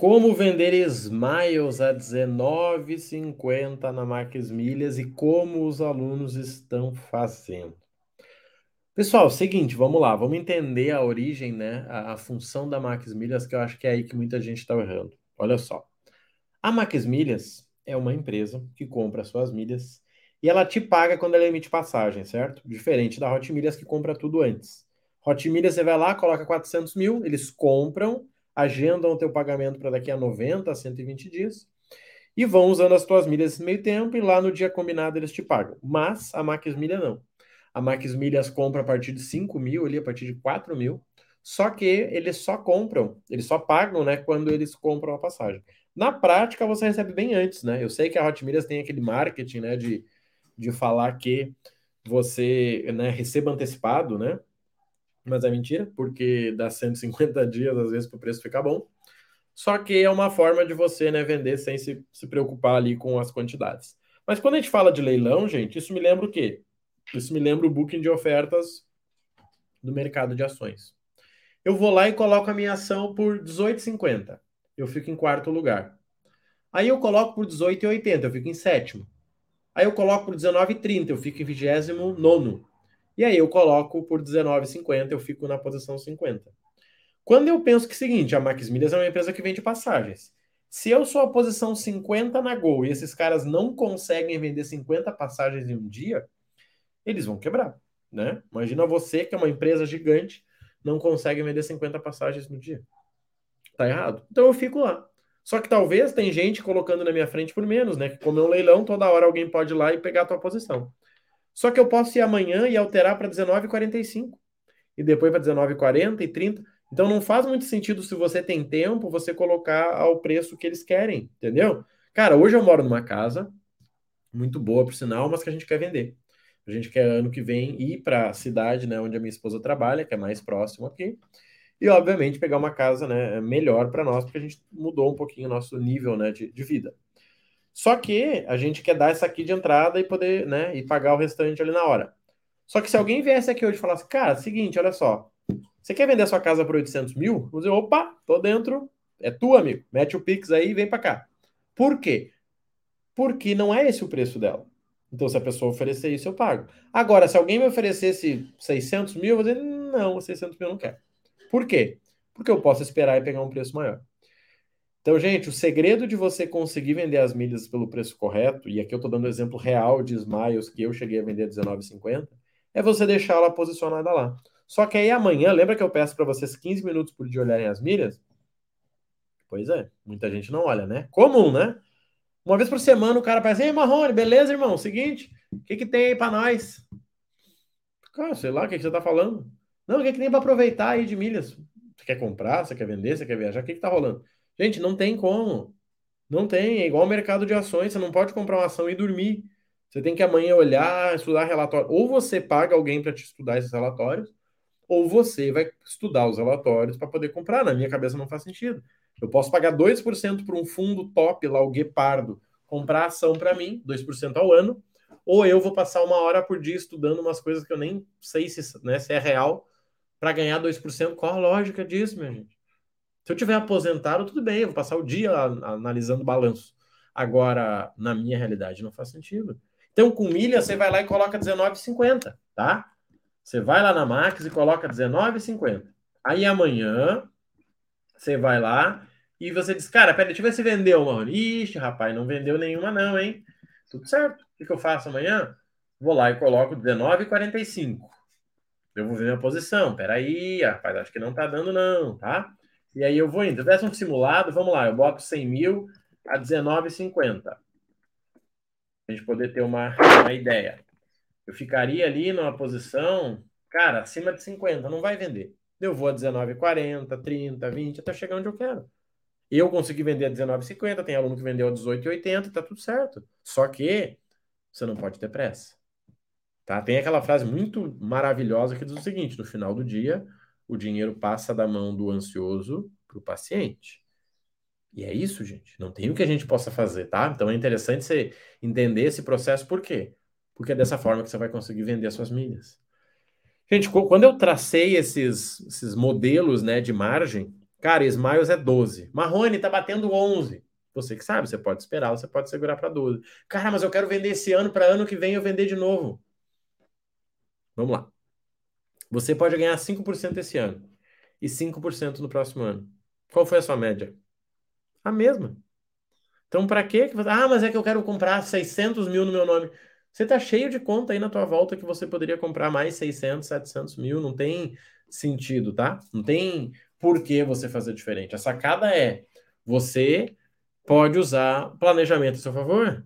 Como vender Smiles a 19,50 na Max Milhas e como os alunos estão fazendo. Pessoal, seguinte, vamos lá, vamos entender a origem, né, a, a função da Max Milhas, que eu acho que é aí que muita gente está errando. Olha só, a Max Milhas é uma empresa que compra suas milhas e ela te paga quando ela emite passagem, certo? Diferente da Hot Milhas que compra tudo antes. Hot Milhas você vai lá, coloca 400 mil, eles compram, agendam o teu pagamento para daqui a 90 a 120 dias e vão usando as tuas milhas nesse meio tempo e lá no dia combinado eles te pagam. Mas a Max Milha não. A Max Milhas compra a partir de 5 mil, ali a partir de 4 mil, só que eles só compram, eles só pagam, né, quando eles compram a passagem. Na prática, você recebe bem antes, né? Eu sei que a Hot Milhas tem aquele marketing, né, de, de falar que você, né, receba antecipado, né? Mas é mentira, porque dá 150 dias, às vezes, para o preço ficar bom. Só que é uma forma de você, né, vender sem se, se preocupar ali com as quantidades. Mas quando a gente fala de leilão, gente, isso me lembra o quê? Isso me lembra o booking de ofertas do mercado de ações. Eu vou lá e coloco a minha ação por 18,50 eu fico em quarto lugar. Aí eu coloco por 18,80, eu fico em sétimo. Aí eu coloco por 19,30, eu fico em vigésimo nono. E aí eu coloco por 19,50, eu fico na posição 50. Quando eu penso que é o seguinte, a Max Milhas é uma empresa que vende passagens. Se eu sou a posição 50 na Gol e esses caras não conseguem vender 50 passagens em um dia, eles vão quebrar, né? Imagina você que é uma empresa gigante, não consegue vender 50 passagens no dia. Tá errado? Então eu fico lá. Só que talvez tem gente colocando na minha frente por menos, né? Que como é um leilão, toda hora alguém pode ir lá e pegar a tua posição. Só que eu posso ir amanhã e alterar para 19,45 e depois para 19,40 e 30. Então não faz muito sentido se você tem tempo você colocar ao preço que eles querem, entendeu? Cara, hoje eu moro numa casa muito boa por sinal, mas que a gente quer vender. A gente quer ano que vem ir para a cidade, né, onde a minha esposa trabalha, que é mais próximo aqui e, obviamente, pegar uma casa né, melhor para nós, porque a gente mudou um pouquinho o nosso nível né, de, de, vida. Só que a gente quer dar essa aqui de entrada e poder, né, e pagar o restante ali na hora. Só que se alguém viesse aqui hoje e falasse, cara, seguinte, olha só, você quer vender a sua casa por 800 mil? Vou dizer, opa, tô dentro, é tua, amigo, mete o Pix aí e vem para cá. Por quê? Porque não é esse o preço dela. Então, se a pessoa oferecer isso, eu pago. Agora, se alguém me oferecesse 600 mil, eu vou dizer, não, 600 mil eu não quero. Por quê? Porque eu posso esperar e pegar um preço maior. Então, gente, o segredo de você conseguir vender as milhas pelo preço correto, e aqui eu estou dando exemplo real de Smiles que eu cheguei a vender R$19,50, é você deixar ela posicionada lá. Só que aí amanhã, lembra que eu peço para vocês 15 minutos por dia olharem as milhas? Pois é, muita gente não olha, né? Comum, né? Uma vez por semana o cara pensa, ei, Marrone, beleza, irmão? Seguinte, o que, que tem aí para nós? Cara, sei lá, o que, que você tá falando? Não, que, que nem para aproveitar aí de milhas. Você quer comprar, você quer vender, você quer viajar, o que, que tá rolando? Gente, não tem como. Não tem, é igual o mercado de ações, você não pode comprar uma ação e dormir. Você tem que amanhã olhar, estudar relatório. Ou você paga alguém para te estudar esses relatórios, ou você vai estudar os relatórios para poder comprar. Na minha cabeça não faz sentido. Eu posso pagar 2% para um fundo top lá, o Guepardo, comprar ação para mim, 2% ao ano, ou eu vou passar uma hora por dia estudando umas coisas que eu nem sei se, né, se é real, para ganhar 2%. Qual a lógica disso, minha gente? Se eu tiver aposentado, tudo bem, eu vou passar o dia analisando balanço. Agora, na minha realidade, não faz sentido. Então, com milha, você vai lá e coloca R$19,50, tá? Você vai lá na Max e coloca R$19,50. Aí amanhã, você vai lá e você diz, cara, peraí, deixa eu ver se vendeu uma. Ixi, rapaz, não vendeu nenhuma não, hein? Tudo certo. O que eu faço amanhã? Vou lá e coloco R$19,45. Eu vou ver minha posição. Peraí, rapaz, acho que não tá dando, não, tá? E aí eu vou indo. Se tivesse um simulado, vamos lá, eu boto 100 mil a 19,50. A gente poder ter uma, uma ideia. Eu ficaria ali numa posição, cara, acima de 50, não vai vender. Eu vou a 19,40, 30, 20, até chegar onde eu quero. Eu consegui vender a 19,50, tem aluno que vendeu a 18,80, tá tudo certo. Só que você não pode ter pressa. Tá? Tem aquela frase muito maravilhosa que diz o seguinte: no final do dia, o dinheiro passa da mão do ansioso para o paciente. E é isso, gente. Não tem o que a gente possa fazer, tá? Então é interessante você entender esse processo, por quê? Porque é dessa forma que você vai conseguir vender as suas milhas. Gente, quando eu tracei esses, esses modelos né, de margem, Cara, Smiles é 12. Marrone tá batendo 11. Você que sabe, você pode esperar, você pode segurar para 12. Cara, mas eu quero vender esse ano para ano que vem eu vender de novo. Vamos lá. Você pode ganhar 5% esse ano e 5% no próximo ano. Qual foi a sua média? A mesma. Então, para quê? Ah, mas é que eu quero comprar 600 mil no meu nome. Você está cheio de conta aí na tua volta que você poderia comprar mais 600, 700 mil. Não tem sentido, tá? Não tem por que você fazer diferente. A sacada é você pode usar planejamento a seu favor.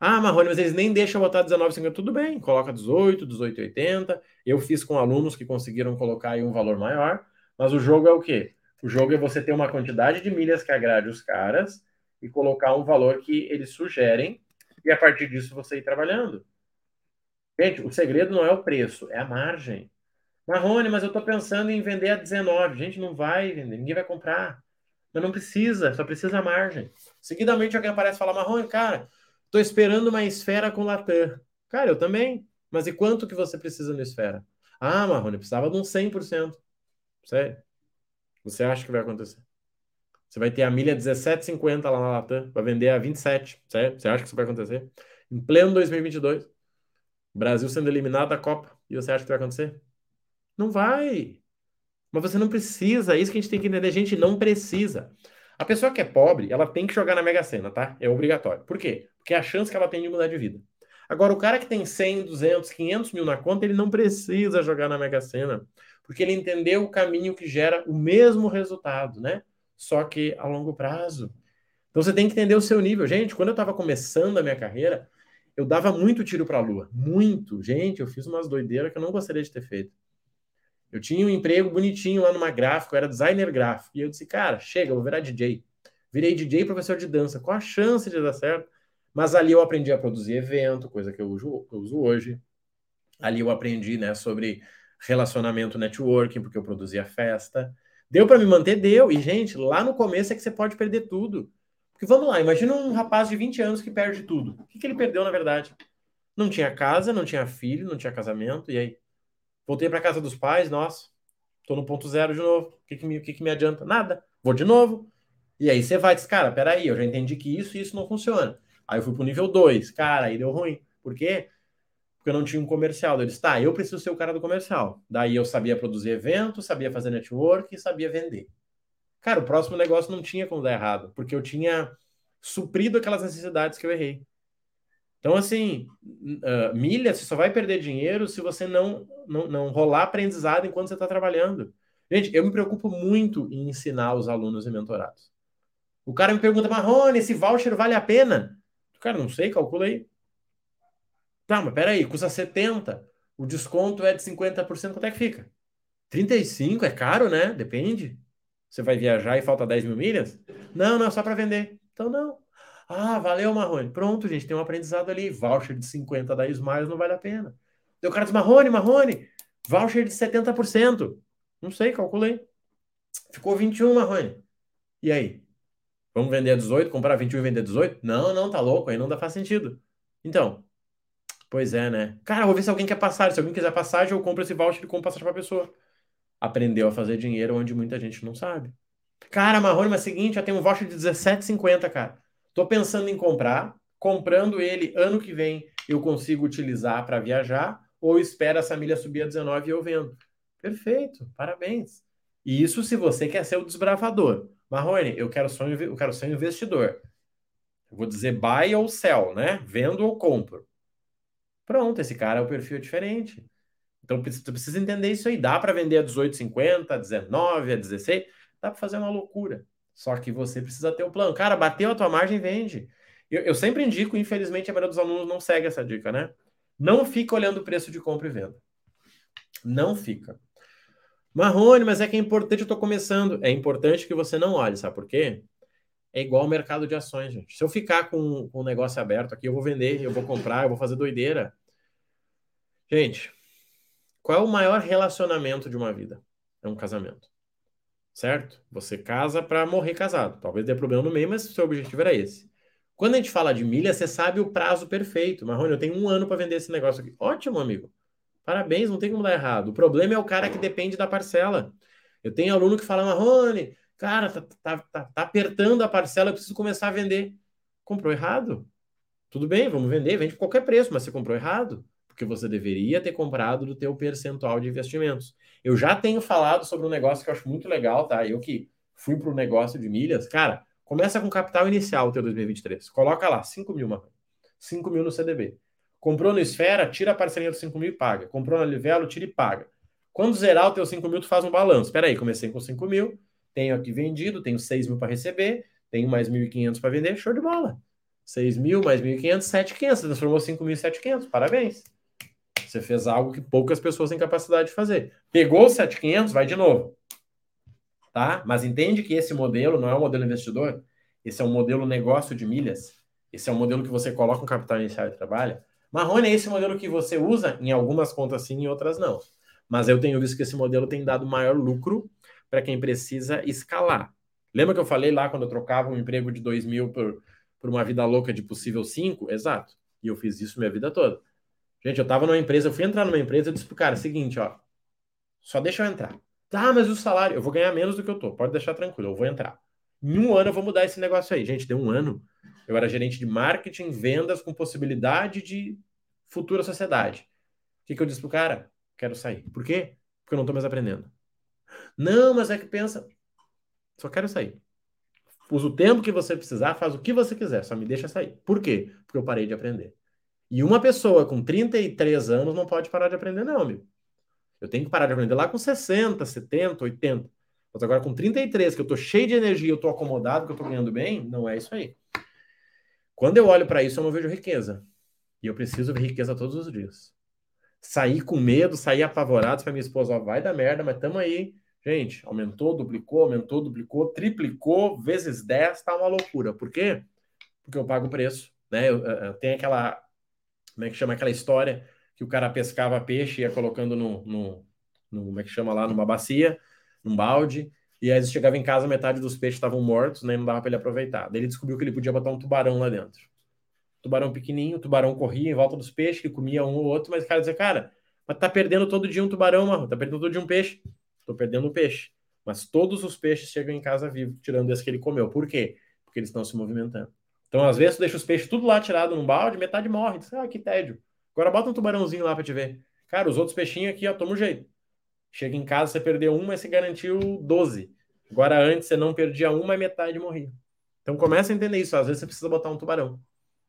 Ah, Marrone, mas eles nem deixam botar 19,50. Tudo bem, coloca 18, 18,80. Eu fiz com alunos que conseguiram colocar aí um valor maior. Mas o jogo é o quê? O jogo é você ter uma quantidade de milhas que agrade os caras e colocar um valor que eles sugerem e a partir disso você ir trabalhando. Gente, o segredo não é o preço, é a margem. Marrone, mas eu estou pensando em vender a 19. Gente, não vai vender, ninguém vai comprar. Mas não precisa, só precisa a margem. Seguidamente alguém aparece e fala, Marrone, cara, estou esperando uma esfera com Latam. Cara, eu também. Mas e quanto que você precisa na esfera? Ah, Marrone, precisava de um 100%. Sério? Você acha que vai acontecer? Você vai ter a milha 17,50 lá na Latam, vai vender a 27, certo? Você acha que isso vai acontecer? Em pleno 2022, Brasil sendo eliminado da Copa, e você acha que vai acontecer? Não vai. Mas você não precisa, é isso que a gente tem que entender, a gente não precisa. A pessoa que é pobre, ela tem que jogar na Mega Sena, tá? É obrigatório. Por quê? Porque é a chance que ela tem de mudar de vida. Agora, o cara que tem 100, 200, 500 mil na conta, ele não precisa jogar na Mega Sena porque ele entendeu o caminho que gera o mesmo resultado, né? Só que a longo prazo. Então você tem que entender o seu nível. Gente, quando eu estava começando a minha carreira, eu dava muito tiro para a lua. Muito. Gente, eu fiz umas doideiras que eu não gostaria de ter feito. Eu tinha um emprego bonitinho lá numa gráfica, eu era designer gráfico. E eu disse, cara, chega, eu vou virar DJ. Virei DJ professor de dança. Qual a chance de dar certo? Mas ali eu aprendi a produzir evento, coisa que eu uso, eu uso hoje. Ali eu aprendi né, sobre relacionamento networking, porque eu produzia festa. Deu para me manter? Deu. E, gente, lá no começo é que você pode perder tudo. Porque vamos lá, imagina um rapaz de 20 anos que perde tudo. O que, que ele perdeu, na verdade? Não tinha casa, não tinha filho, não tinha casamento. E aí? Voltei para casa dos pais, nossa, tô no ponto zero de novo. O que, que, me, que, que me adianta? Nada. Vou de novo. E aí você vai diz, cara, peraí, eu já entendi que isso e isso não funciona. Aí eu fui pro nível 2. Cara, aí deu ruim. Por quê? porque eu não tinha um comercial. Eles, tá, eu preciso ser o cara do comercial. Daí eu sabia produzir evento, sabia fazer network e sabia vender. Cara, o próximo negócio não tinha como dar errado, porque eu tinha suprido aquelas necessidades que eu errei. Então, assim, uh, milha, você só vai perder dinheiro se você não, não, não rolar aprendizado enquanto você está trabalhando. Gente, eu me preocupo muito em ensinar os alunos e mentorados. O cara me pergunta, Marrone, esse voucher vale a pena? Cara, não sei, calcula aí. Tá, mas peraí, custa 70. O desconto é de 50%, quanto é que fica? 35 é caro, né? Depende. Você vai viajar e falta 10 mil milhas? Não, não, só para vender. Então não. Ah, valeu, Marrone. Pronto, gente, tem um aprendizado ali. Voucher de 50 da Smiles não vale a pena. Deu cara diz, Marrone, Marrone, voucher de 70%. Não sei, calculei. Ficou 21, Marrone. E aí? Vamos vender a 18, comprar 21 e vender 18? Não, não, tá louco, aí não dá faz sentido. Então, Pois é, né? Cara, vou ver se alguém quer passagem. Se alguém quiser passagem, eu compro esse voucher e compro passagem pra pessoa. Aprendeu a fazer dinheiro onde muita gente não sabe. Cara, Marrone, mas é seguinte, já tem um voucher de 17,50, cara. Tô pensando em comprar. Comprando ele ano que vem, eu consigo utilizar para viajar. Ou espera essa milha subir a 19 e eu vendo. Perfeito, parabéns. E isso se você quer ser o desbravador. Marrone, eu quero, só, eu quero ser um investidor. Vou dizer buy ou sell, né? Vendo ou compro. Pronto, esse cara, é o perfil é diferente. Então, tu precisa entender isso aí. Dá para vender a 18,50, a 19, a 16, dá para fazer uma loucura. Só que você precisa ter o um plano. Cara, bateu a tua margem, vende. Eu, eu sempre indico, infelizmente, a maioria dos alunos não segue essa dica, né? Não fica olhando o preço de compra e venda. Não fica. Marrone, mas é que é importante, eu estou começando. É importante que você não olhe, sabe por quê? é igual ao mercado de ações, gente. Se eu ficar com, com o negócio aberto aqui, eu vou vender, eu vou comprar, eu vou fazer doideira. Gente, qual é o maior relacionamento de uma vida? É um casamento. Certo? Você casa para morrer casado. Talvez dê problema no meio, mas seu objetivo era esse. Quando a gente fala de milha, você sabe o prazo perfeito. Marrone, eu tenho um ano para vender esse negócio aqui. Ótimo, amigo. Parabéns, não tem como dar errado. O problema é o cara que depende da parcela. Eu tenho aluno que fala, Marrone, Cara, tá, tá, tá, tá apertando a parcela, eu preciso começar a vender. Comprou errado. Tudo bem, vamos vender, vende por qualquer preço, mas você comprou errado, porque você deveria ter comprado do teu percentual de investimentos. Eu já tenho falado sobre um negócio que eu acho muito legal, tá? Eu que fui para o negócio de milhas, cara, começa com capital inicial o teu 2023. Coloca lá, 5 mil, mano. 5 mil no CDB. Comprou no Esfera, tira a parcelinha dos 5 mil e paga. Comprou na Livelo, tira e paga. Quando zerar o teu 5 mil, tu faz um balanço. Espera aí, comecei com 5 mil, tenho aqui vendido, tenho 6 mil para receber, tenho mais 1.500 para vender, show de bola. 6 mil mais 1.500, 7.500. Você transformou 5.700. Parabéns. Você fez algo que poucas pessoas têm capacidade de fazer. Pegou 7.500, vai de novo. Tá? Mas entende que esse modelo não é um modelo investidor. Esse é um modelo negócio de milhas. Esse é um modelo que você coloca um capital inicial e trabalha. Marrone é esse modelo que você usa em algumas contas sim, em outras não. Mas eu tenho visto que esse modelo tem dado maior lucro para quem precisa escalar. Lembra que eu falei lá quando eu trocava um emprego de 2 mil por por uma vida louca de possível cinco, exato. E eu fiz isso minha vida toda. Gente, eu tava numa empresa, eu fui entrar numa empresa, eu disse pro cara, seguinte, ó, só deixa eu entrar. Tá, mas o salário, eu vou ganhar menos do que eu tô, pode deixar tranquilo, eu vou entrar. Em um ano eu vou mudar esse negócio aí. Gente, deu um ano, eu era gerente de marketing, vendas com possibilidade de futura sociedade. O que, que eu disse pro cara? Quero sair. Por quê? Porque eu não tô mais aprendendo. Não, mas é que pensa. Só quero sair. Usa o tempo que você precisar, faz o que você quiser, só me deixa sair. Por quê? Porque eu parei de aprender. E uma pessoa com 33 anos não pode parar de aprender, não, amigo. Eu tenho que parar de aprender lá com 60, 70, 80. Mas agora com 33, que eu tô cheio de energia, eu tô acomodado, que eu tô ganhando bem, não é isso aí. Quando eu olho para isso, eu não vejo riqueza. E eu preciso ver riqueza todos os dias. Sair com medo, sair apavorado para minha esposa, ó, vai dar merda, mas tamo aí Gente, aumentou, duplicou, aumentou, duplicou, triplicou, vezes 10, tá uma loucura. Por quê? Porque eu pago o preço, né? Eu, eu, tem aquela, como é que chama aquela história que o cara pescava peixe e ia colocando no, no, no, como é que chama lá, numa bacia, num balde, e aí ele chegava em casa, metade dos peixes estavam mortos, né? Não dava para ele aproveitar. Daí ele descobriu que ele podia botar um tubarão lá dentro. Tubarão pequenininho, o tubarão corria em volta dos peixes, que comia um ou outro, mas o cara dizia, cara, mas tá perdendo todo dia um tubarão, mano, tá perdendo todo dia um peixe. Estou perdendo um peixe. Mas todos os peixes chegam em casa vivos, tirando esse que ele comeu. Por quê? Porque eles estão se movimentando. Então, às vezes, tu deixa os peixes tudo lá tirado num balde, metade morre. Diz, ah, que tédio. Agora bota um tubarãozinho lá para te ver. Cara, os outros peixinhos aqui, ó, toma um jeito. Chega em casa, você perdeu um, mas você garantiu 12. Agora, antes, você não perdia um, mas metade morria. Então, começa a entender isso. Às vezes, você precisa botar um tubarão.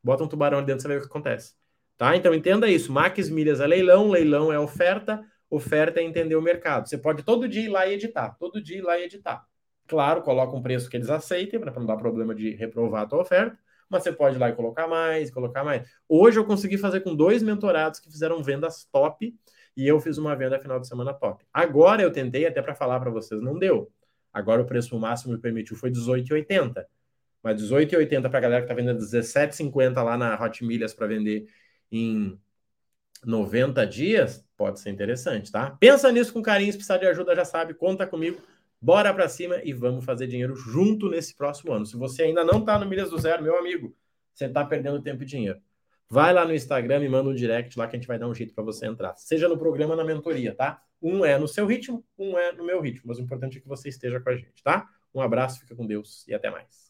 Bota um tubarão ali dentro, você vê o que acontece. Tá? Então, entenda isso. Max Milhas é leilão, leilão é oferta, Oferta é entender o mercado. Você pode todo dia ir lá e editar, todo dia ir lá e editar. Claro, coloca um preço que eles aceitem, para não dar problema de reprovar a tua oferta, mas você pode ir lá e colocar mais, colocar mais. Hoje eu consegui fazer com dois mentorados que fizeram vendas top e eu fiz uma venda final de semana top. Agora eu tentei até para falar para vocês, não deu. Agora o preço máximo me permitiu foi 18,80. Mas 18,80 para a galera que está vendendo 17,50 lá na Hot Milhas para vender em 90 dias, pode ser interessante, tá? Pensa nisso com carinho, se precisar de ajuda, já sabe, conta comigo. Bora para cima e vamos fazer dinheiro junto nesse próximo ano. Se você ainda não está no Milhas do Zero, meu amigo, você está perdendo tempo e dinheiro. Vai lá no Instagram e manda um direct lá que a gente vai dar um jeito para você entrar. Seja no programa na mentoria, tá? Um é no seu ritmo, um é no meu ritmo. Mas o importante é que você esteja com a gente, tá? Um abraço, fica com Deus e até mais.